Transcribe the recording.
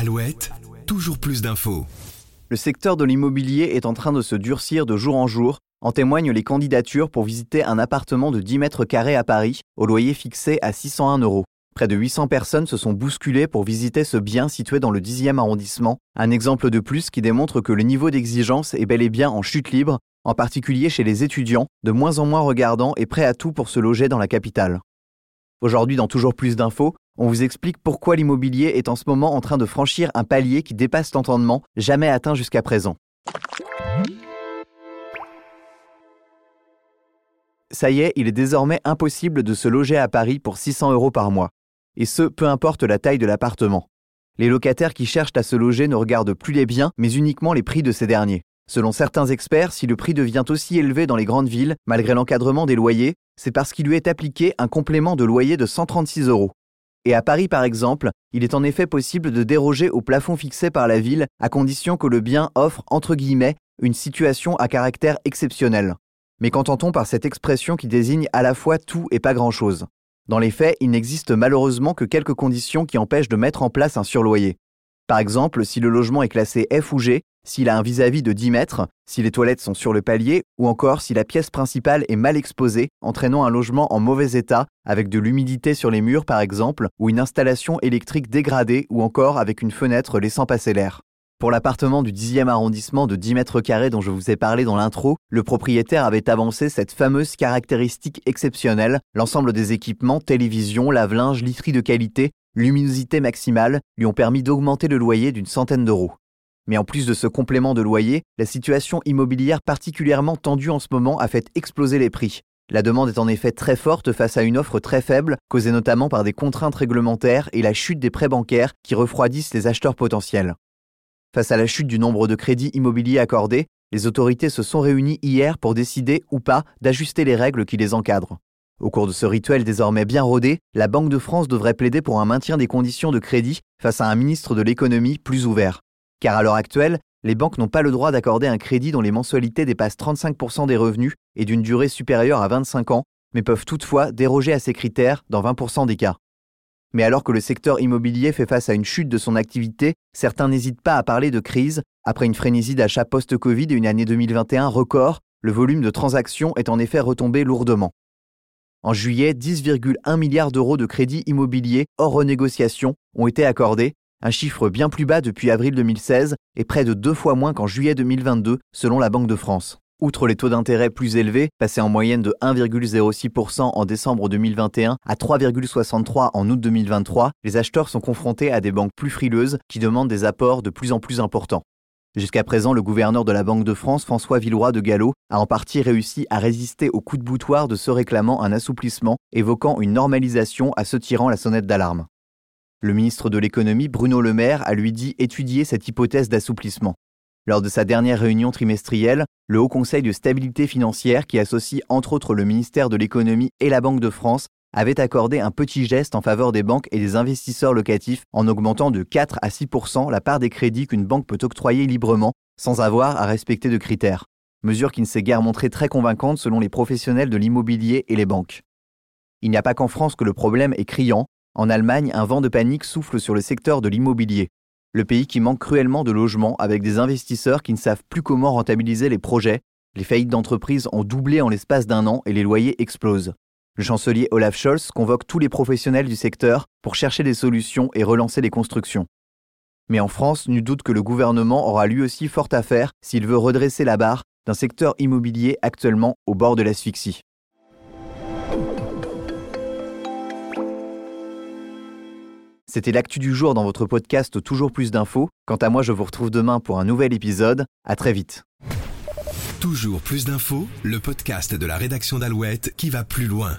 Alouette, toujours plus d'infos. Le secteur de l'immobilier est en train de se durcir de jour en jour. En témoignent les candidatures pour visiter un appartement de 10 mètres carrés à Paris, au loyer fixé à 601 euros. Près de 800 personnes se sont bousculées pour visiter ce bien situé dans le 10e arrondissement. Un exemple de plus qui démontre que le niveau d'exigence est bel et bien en chute libre, en particulier chez les étudiants, de moins en moins regardants et prêts à tout pour se loger dans la capitale. Aujourd'hui, dans Toujours plus d'infos, on vous explique pourquoi l'immobilier est en ce moment en train de franchir un palier qui dépasse l'entendement jamais atteint jusqu'à présent. Ça y est, il est désormais impossible de se loger à Paris pour 600 euros par mois. Et ce, peu importe la taille de l'appartement. Les locataires qui cherchent à se loger ne regardent plus les biens, mais uniquement les prix de ces derniers. Selon certains experts, si le prix devient aussi élevé dans les grandes villes, malgré l'encadrement des loyers, c'est parce qu'il lui est appliqué un complément de loyer de 136 euros. Et à Paris, par exemple, il est en effet possible de déroger au plafond fixé par la ville à condition que le bien offre, entre guillemets, une situation à caractère exceptionnel. Mais qu'entend-on par cette expression qui désigne à la fois tout et pas grand-chose? Dans les faits, il n'existe malheureusement que quelques conditions qui empêchent de mettre en place un surloyer. Par exemple, si le logement est classé F ou G, s'il a un vis-à-vis de 10 mètres, si les toilettes sont sur le palier, ou encore si la pièce principale est mal exposée, entraînant un logement en mauvais état, avec de l'humidité sur les murs par exemple, ou une installation électrique dégradée, ou encore avec une fenêtre laissant passer l'air. Pour l'appartement du 10e arrondissement de 10 mètres carrés dont je vous ai parlé dans l'intro, le propriétaire avait avancé cette fameuse caractéristique exceptionnelle, l'ensemble des équipements, télévision, lave-linge, literie de qualité, luminosité maximale, lui ont permis d'augmenter le loyer d'une centaine d'euros. Mais en plus de ce complément de loyer, la situation immobilière particulièrement tendue en ce moment a fait exploser les prix. La demande est en effet très forte face à une offre très faible, causée notamment par des contraintes réglementaires et la chute des prêts bancaires qui refroidissent les acheteurs potentiels. Face à la chute du nombre de crédits immobiliers accordés, les autorités se sont réunies hier pour décider ou pas d'ajuster les règles qui les encadrent. Au cours de ce rituel désormais bien rodé, la Banque de France devrait plaider pour un maintien des conditions de crédit face à un ministre de l'économie plus ouvert. Car à l'heure actuelle, les banques n'ont pas le droit d'accorder un crédit dont les mensualités dépassent 35% des revenus et d'une durée supérieure à 25 ans, mais peuvent toutefois déroger à ces critères dans 20% des cas. Mais alors que le secteur immobilier fait face à une chute de son activité, certains n'hésitent pas à parler de crise. Après une frénésie d'achat post-Covid et une année 2021 record, le volume de transactions est en effet retombé lourdement. En juillet, 10,1 milliards d'euros de crédits immobiliers hors renégociation ont été accordés, un chiffre bien plus bas depuis avril 2016 et près de deux fois moins qu'en juillet 2022 selon la Banque de France. Outre les taux d'intérêt plus élevés, passés en moyenne de 1,06% en décembre 2021 à 3,63% en août 2023, les acheteurs sont confrontés à des banques plus frileuses qui demandent des apports de plus en plus importants. Jusqu'à présent, le gouverneur de la Banque de France, François Villeroy de Gallo, a en partie réussi à résister au coup de boutoir de se réclamant un assouplissement, évoquant une normalisation à se tirant la sonnette d'alarme. Le ministre de l'économie, Bruno Le Maire, a lui dit étudier cette hypothèse d'assouplissement. Lors de sa dernière réunion trimestrielle, le Haut Conseil de stabilité financière, qui associe entre autres le ministère de l'économie et la Banque de France, avait accordé un petit geste en faveur des banques et des investisseurs locatifs en augmentant de 4 à 6% la part des crédits qu'une banque peut octroyer librement sans avoir à respecter de critères. Mesure qui ne s'est guère montrée très convaincante selon les professionnels de l'immobilier et les banques. Il n'y a pas qu'en France que le problème est criant, en Allemagne, un vent de panique souffle sur le secteur de l'immobilier. Le pays qui manque cruellement de logements avec des investisseurs qui ne savent plus comment rentabiliser les projets. Les faillites d'entreprises ont doublé en l'espace d'un an et les loyers explosent. Le chancelier Olaf Scholz convoque tous les professionnels du secteur pour chercher des solutions et relancer les constructions. Mais en France, nul doute que le gouvernement aura lui aussi fort à faire s'il veut redresser la barre d'un secteur immobilier actuellement au bord de l'asphyxie. C'était l'actu du jour dans votre podcast Toujours plus d'infos. Quant à moi, je vous retrouve demain pour un nouvel épisode. À très vite. Toujours plus d'infos, le podcast de la rédaction d'Alouette qui va plus loin.